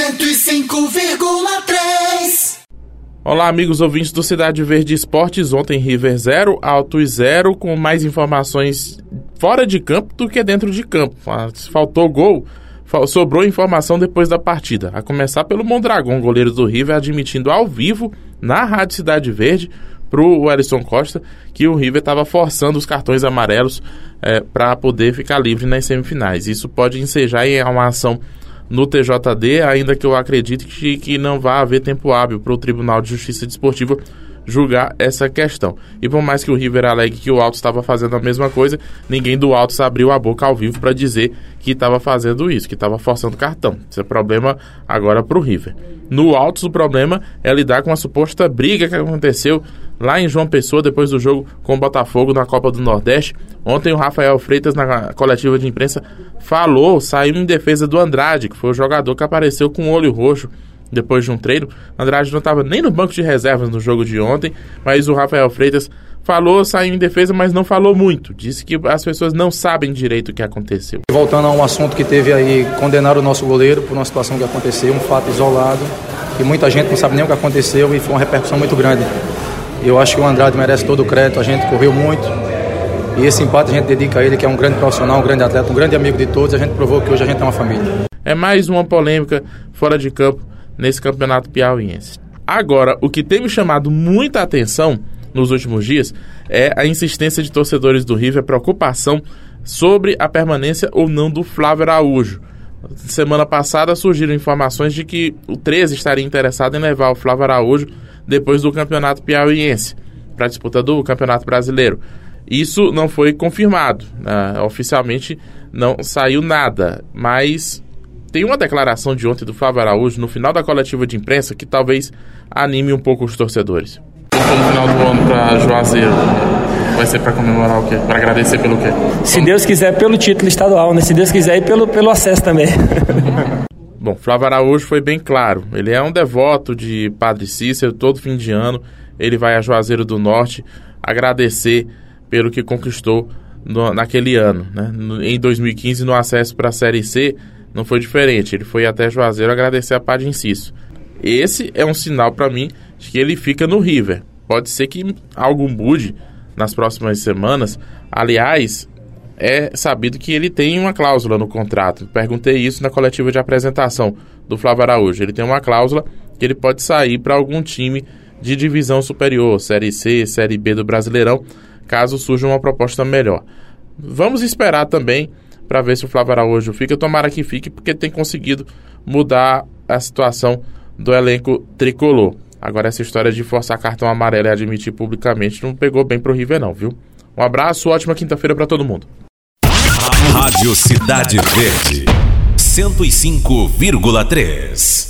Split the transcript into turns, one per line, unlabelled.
105,3.
Olá, amigos ouvintes do Cidade Verde Esportes. Ontem River 0, Altos 0, com mais informações fora de campo do que dentro de campo. Faltou gol, sobrou informação depois da partida. A começar pelo Mondragão, goleiro do River, admitindo ao vivo, na Rádio Cidade Verde, para o Ellison Costa, que o River estava forçando os cartões amarelos é, para poder ficar livre nas semifinais. Isso pode ensejar em uma ação no TJD, ainda que eu acredite que, que não vai haver tempo hábil para o Tribunal de Justiça Desportiva julgar essa questão. E por mais que o River alegue que o Alto estava fazendo a mesma coisa, ninguém do Alto abriu a boca ao vivo para dizer que estava fazendo isso, que estava forçando cartão. Isso é problema agora para o River. No Altos, o problema é lidar com a suposta briga que aconteceu lá em João Pessoa depois do jogo com o Botafogo na Copa do Nordeste. Ontem o Rafael Freitas, na coletiva de imprensa, falou, saiu em defesa do Andrade, que foi o jogador que apareceu com o olho roxo depois de um treino. Andrade não estava nem no banco de reservas no jogo de ontem, mas o Rafael Freitas falou, saiu em defesa, mas não falou muito. Disse que as pessoas não sabem direito o que aconteceu.
Voltando a um assunto que teve aí, condenar o nosso goleiro por uma situação que aconteceu, um fato isolado, que muita gente não sabe nem o que aconteceu e foi uma repercussão muito grande. Eu acho que o Andrade merece todo o crédito, a gente correu muito. E esse empate a gente dedica a ele, que é um grande profissional, um grande atleta, um grande amigo de todos. A gente provou que hoje a gente é uma família.
É mais uma polêmica fora de campo nesse campeonato piauiense. Agora, o que tem me chamado muita atenção nos últimos dias é a insistência de torcedores do River, a preocupação sobre a permanência ou não do Flávio Araújo. Semana passada surgiram informações de que o 13 estaria interessado em levar o Flávio Araújo depois do campeonato piauiense para a disputa do Campeonato Brasileiro. Isso não foi confirmado, né? oficialmente não saiu nada, mas tem uma declaração de ontem do Flávio Araújo no final da coletiva de imprensa que talvez anime um pouco os torcedores. No final do ano para Juazeiro, vai ser para comemorar o quê? Para agradecer pelo quê?
Se Deus quiser, pelo título estadual, né? Se Deus quiser, e pelo, pelo acesso também.
Bom, Flávio Araújo foi bem claro. Ele é um devoto de Padre Cícero, todo fim de ano. Ele vai a Juazeiro do Norte agradecer pelo que conquistou no, naquele ano. Né? No, em 2015, no acesso para a Série C, não foi diferente. Ele foi até Juazeiro agradecer a Padre Inciso. Esse é um sinal para mim de que ele fica no River. Pode ser que algo mude nas próximas semanas. Aliás, é sabido que ele tem uma cláusula no contrato. Perguntei isso na coletiva de apresentação do Flávio Araújo. Ele tem uma cláusula que ele pode sair para algum time de divisão superior, Série C, Série B do Brasileirão, caso surja uma proposta melhor. Vamos esperar também para ver se o Flávio Araújo fica. Tomara que fique, porque tem conseguido mudar a situação do elenco tricolor. Agora, essa história de forçar cartão amarelo e admitir publicamente não pegou bem pro River, não, viu? Um abraço, ótima quinta-feira para todo mundo.
Rádio Cidade Verde, 105,3.